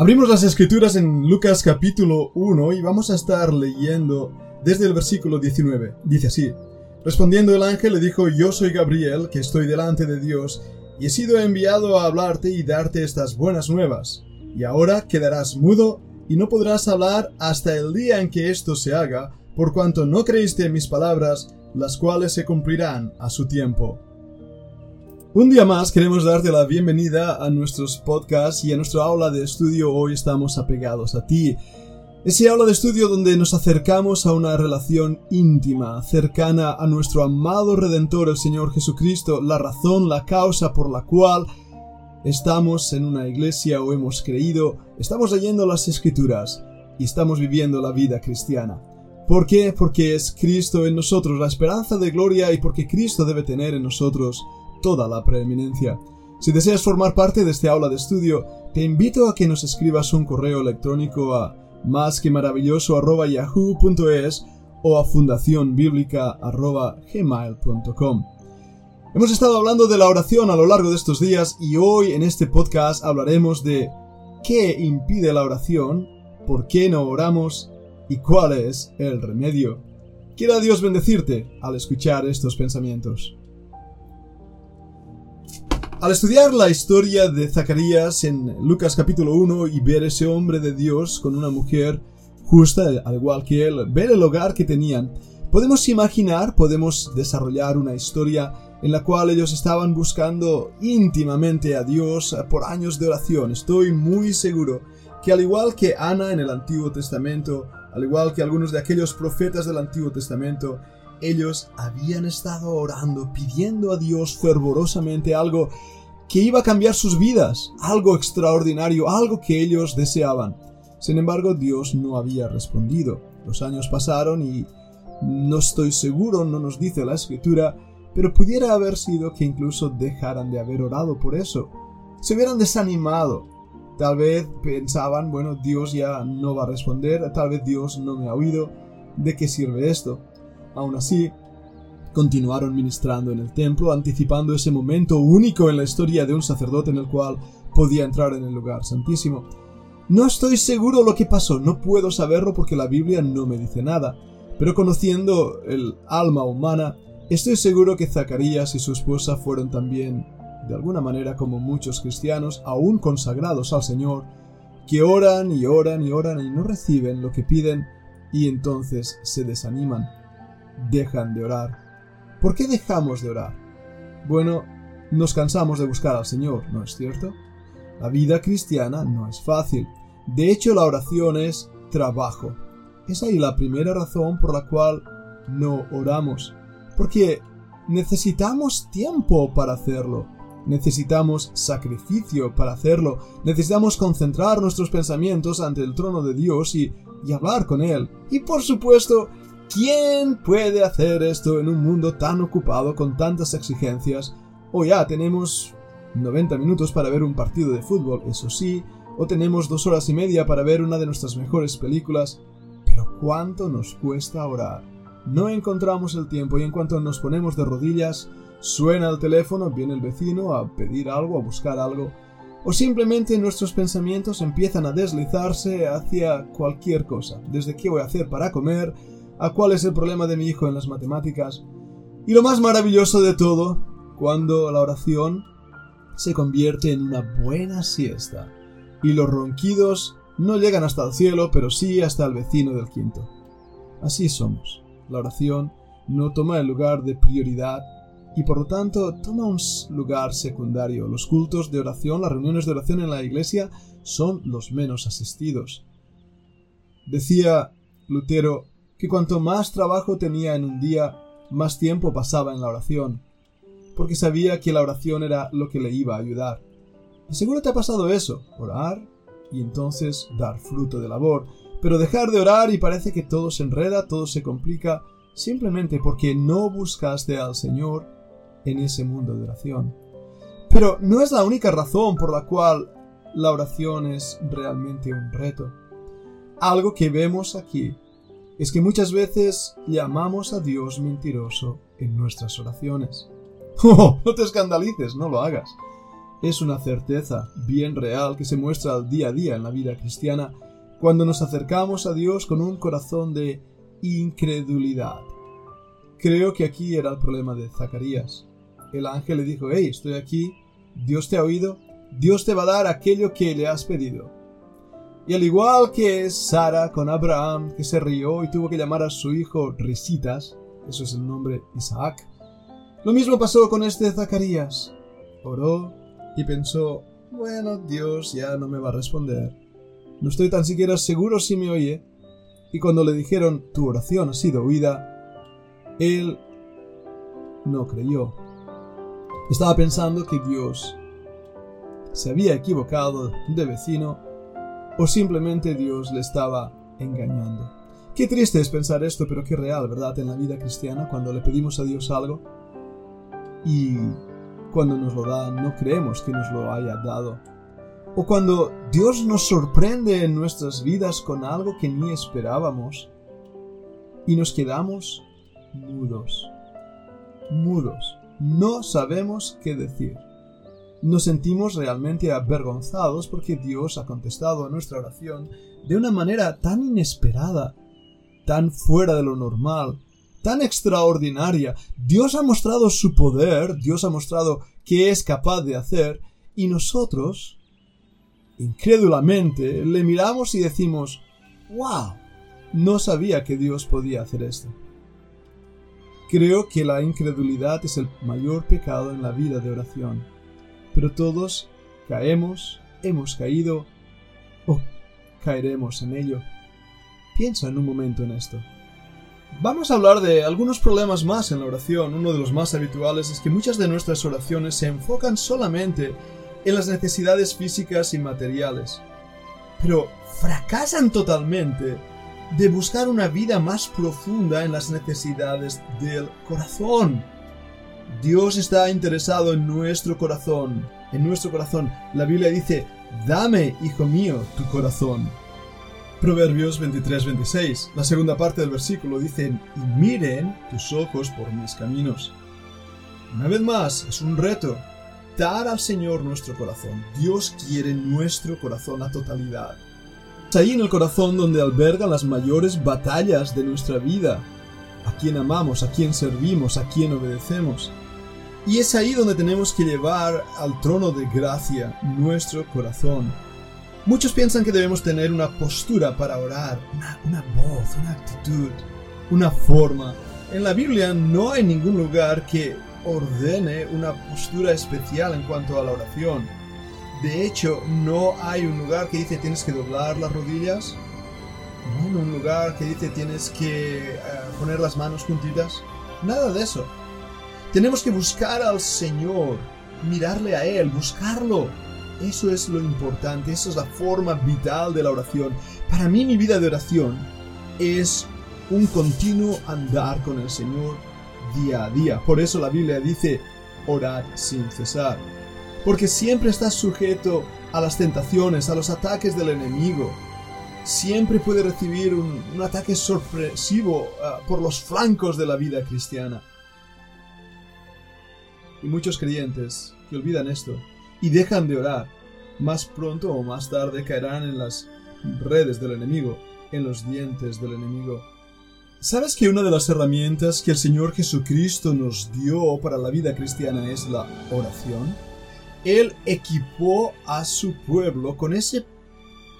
Abrimos las escrituras en Lucas capítulo 1 y vamos a estar leyendo desde el versículo 19. Dice así. Respondiendo el ángel le dijo, Yo soy Gabriel, que estoy delante de Dios, y he sido enviado a hablarte y darte estas buenas nuevas. Y ahora quedarás mudo y no podrás hablar hasta el día en que esto se haga, por cuanto no creíste en mis palabras, las cuales se cumplirán a su tiempo. Un día más queremos darte la bienvenida a nuestros podcasts y a nuestra aula de estudio. Hoy estamos apegados a ti. Ese aula de estudio donde nos acercamos a una relación íntima, cercana a nuestro amado Redentor, el Señor Jesucristo, la razón, la causa por la cual estamos en una iglesia o hemos creído, estamos leyendo las escrituras y estamos viviendo la vida cristiana. ¿Por qué? Porque es Cristo en nosotros la esperanza de gloria y porque Cristo debe tener en nosotros toda la preeminencia. Si deseas formar parte de este aula de estudio, te invito a que nos escribas un correo electrónico a más que maravilloso o a fundacionbiblica.gmail.com. Hemos estado hablando de la oración a lo largo de estos días y hoy en este podcast hablaremos de qué impide la oración, por qué no oramos y cuál es el remedio. Quiera Dios bendecirte al escuchar estos pensamientos. Al estudiar la historia de Zacarías en Lucas capítulo 1 y ver ese hombre de Dios con una mujer justa, al igual que él, ver el hogar que tenían, podemos imaginar, podemos desarrollar una historia en la cual ellos estaban buscando íntimamente a Dios por años de oración. Estoy muy seguro que al igual que Ana en el Antiguo Testamento, al igual que algunos de aquellos profetas del Antiguo Testamento, ellos habían estado orando, pidiendo a Dios fervorosamente algo que iba a cambiar sus vidas, algo extraordinario, algo que ellos deseaban. Sin embargo, Dios no había respondido. Los años pasaron y no estoy seguro, no nos dice la escritura, pero pudiera haber sido que incluso dejaran de haber orado por eso. Se hubieran desanimado. Tal vez pensaban, bueno, Dios ya no va a responder, tal vez Dios no me ha oído, ¿de qué sirve esto? Aún así, continuaron ministrando en el templo, anticipando ese momento único en la historia de un sacerdote en el cual podía entrar en el lugar santísimo. No estoy seguro lo que pasó, no puedo saberlo porque la Biblia no me dice nada, pero conociendo el alma humana, estoy seguro que Zacarías y su esposa fueron también, de alguna manera como muchos cristianos, aún consagrados al Señor, que oran y oran y oran y no reciben lo que piden y entonces se desaniman dejan de orar. ¿Por qué dejamos de orar? Bueno, nos cansamos de buscar al Señor, ¿no es cierto? La vida cristiana no es fácil. De hecho, la oración es trabajo. Es ahí la primera razón por la cual no oramos. Porque necesitamos tiempo para hacerlo. Necesitamos sacrificio para hacerlo. Necesitamos concentrar nuestros pensamientos ante el trono de Dios y, y hablar con Él. Y por supuesto, ¿Quién puede hacer esto en un mundo tan ocupado con tantas exigencias? O ya tenemos 90 minutos para ver un partido de fútbol, eso sí, o tenemos dos horas y media para ver una de nuestras mejores películas, pero ¿cuánto nos cuesta orar? No encontramos el tiempo y en cuanto nos ponemos de rodillas, suena el teléfono, viene el vecino a pedir algo, a buscar algo, o simplemente nuestros pensamientos empiezan a deslizarse hacia cualquier cosa, desde qué voy a hacer para comer, a cuál es el problema de mi hijo en las matemáticas. Y lo más maravilloso de todo, cuando la oración se convierte en una buena siesta. Y los ronquidos no llegan hasta el cielo, pero sí hasta el vecino del quinto. Así somos. La oración no toma el lugar de prioridad y por lo tanto toma un lugar secundario. Los cultos de oración, las reuniones de oración en la iglesia son los menos asistidos. Decía Lutero, que cuanto más trabajo tenía en un día, más tiempo pasaba en la oración, porque sabía que la oración era lo que le iba a ayudar. Y seguro te ha pasado eso, orar y entonces dar fruto de labor, pero dejar de orar y parece que todo se enreda, todo se complica, simplemente porque no buscaste al Señor en ese mundo de oración. Pero no es la única razón por la cual la oración es realmente un reto. Algo que vemos aquí es que muchas veces llamamos a Dios mentiroso en nuestras oraciones. ¡Oh! No te escandalices, no lo hagas. Es una certeza bien real que se muestra al día a día en la vida cristiana cuando nos acercamos a Dios con un corazón de incredulidad. Creo que aquí era el problema de Zacarías. El ángel le dijo, hey, estoy aquí, Dios te ha oído, Dios te va a dar aquello que le has pedido. Y al igual que Sara con Abraham, que se rió y tuvo que llamar a su hijo Risitas, eso es el nombre Isaac, lo mismo pasó con este Zacarías. Oró y pensó, bueno, Dios ya no me va a responder. No estoy tan siquiera seguro si me oye. Y cuando le dijeron, tu oración ha sido oída, él no creyó. Estaba pensando que Dios se había equivocado de vecino o simplemente Dios le estaba engañando. Qué triste es pensar esto, pero qué real, ¿verdad? En la vida cristiana, cuando le pedimos a Dios algo y cuando nos lo da, no creemos que nos lo haya dado. O cuando Dios nos sorprende en nuestras vidas con algo que ni esperábamos y nos quedamos mudos. Mudos. No sabemos qué decir. Nos sentimos realmente avergonzados porque Dios ha contestado a nuestra oración de una manera tan inesperada, tan fuera de lo normal, tan extraordinaria. Dios ha mostrado su poder, Dios ha mostrado qué es capaz de hacer, y nosotros, incrédulamente, le miramos y decimos, ¡Wow! No sabía que Dios podía hacer esto. Creo que la incredulidad es el mayor pecado en la vida de oración pero todos caemos, hemos caído o caeremos en ello. Piensa en un momento en esto. Vamos a hablar de algunos problemas más en la oración. Uno de los más habituales es que muchas de nuestras oraciones se enfocan solamente en las necesidades físicas y materiales, pero fracasan totalmente de buscar una vida más profunda en las necesidades del corazón. Dios está interesado en nuestro corazón, en nuestro corazón. La Biblia dice, dame, hijo mío, tu corazón. Proverbios 23-26, la segunda parte del versículo dice, y miren tus ojos por mis caminos. Una vez más, es un reto. Dar al Señor nuestro corazón. Dios quiere nuestro corazón a totalidad. Es ahí en el corazón donde albergan las mayores batallas de nuestra vida. A quién amamos, a quién servimos, a quién obedecemos. Y es ahí donde tenemos que llevar al trono de gracia nuestro corazón. Muchos piensan que debemos tener una postura para orar, una, voz, una actitud, una forma. En la Biblia no hay ningún lugar que ordene una postura especial en cuanto a la oración. De hecho, no hay un lugar que dice tienes que doblar las rodillas. No hay un lugar que dice tienes que eh, poner las manos juntitas. Nada de eso. Tenemos que buscar al Señor, mirarle a Él, buscarlo. Eso es lo importante, esa es la forma vital de la oración. Para mí mi vida de oración es un continuo andar con el Señor día a día. Por eso la Biblia dice, orad sin cesar. Porque siempre estás sujeto a las tentaciones, a los ataques del enemigo. Siempre puede recibir un, ataque sorpresivo ah, por los flancos de la vida cristiana. Y muchos creyentes que olvidan esto y dejan de orar, más pronto o más tarde caerán en las redes del enemigo, en los dientes del enemigo. ¿Sabes que una de las herramientas que el Señor Jesucristo nos dio para la vida cristiana es la oración? Él equipó a su pueblo con ese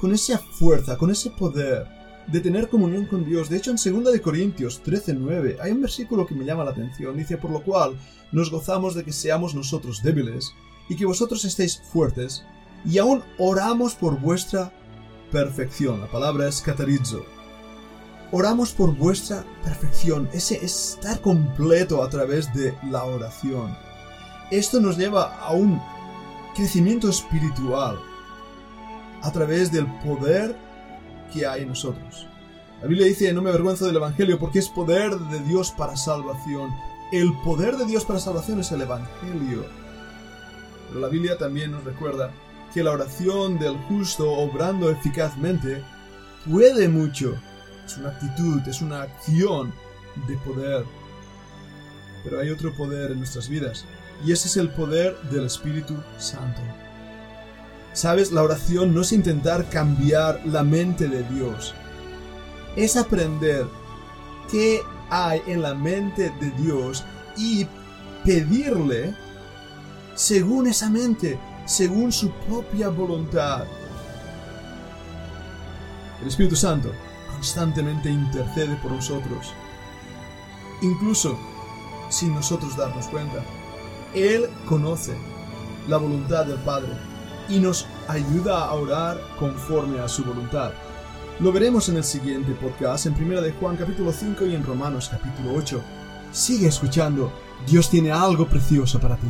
con esa fuerza, con ese poder de tener comunión con Dios. De hecho, en 2 de Corintios 13:9 hay un versículo que me llama la atención. Dice, por lo cual nos gozamos de que seamos nosotros débiles y que vosotros estéis fuertes, y aún oramos por vuestra perfección. La palabra es catarizo. Oramos por vuestra perfección, ese estar completo a través de la oración. Esto nos lleva a un crecimiento espiritual a través del poder que hay en nosotros. La Biblia dice, no me avergüenzo del Evangelio porque es poder de Dios para salvación. El poder de Dios para salvación es el Evangelio. Pero la Biblia también nos recuerda que la oración del justo obrando eficazmente puede mucho. Es una actitud, es una acción de poder. Pero hay otro poder en nuestras vidas. Y ese es el poder del Espíritu Santo. Sabes, la oración no es intentar cambiar la mente de Dios. Es aprender qué hay en la mente de Dios y pedirle según esa mente, según su propia voluntad. El Espíritu Santo constantemente intercede por nosotros, incluso sin nosotros darnos cuenta. Él conoce la voluntad del Padre y nos ayuda a orar conforme a su voluntad. Lo veremos en el siguiente podcast, en 1 de Juan capítulo 5 y en Romanos capítulo 8. Sigue escuchando, Dios tiene algo precioso para ti.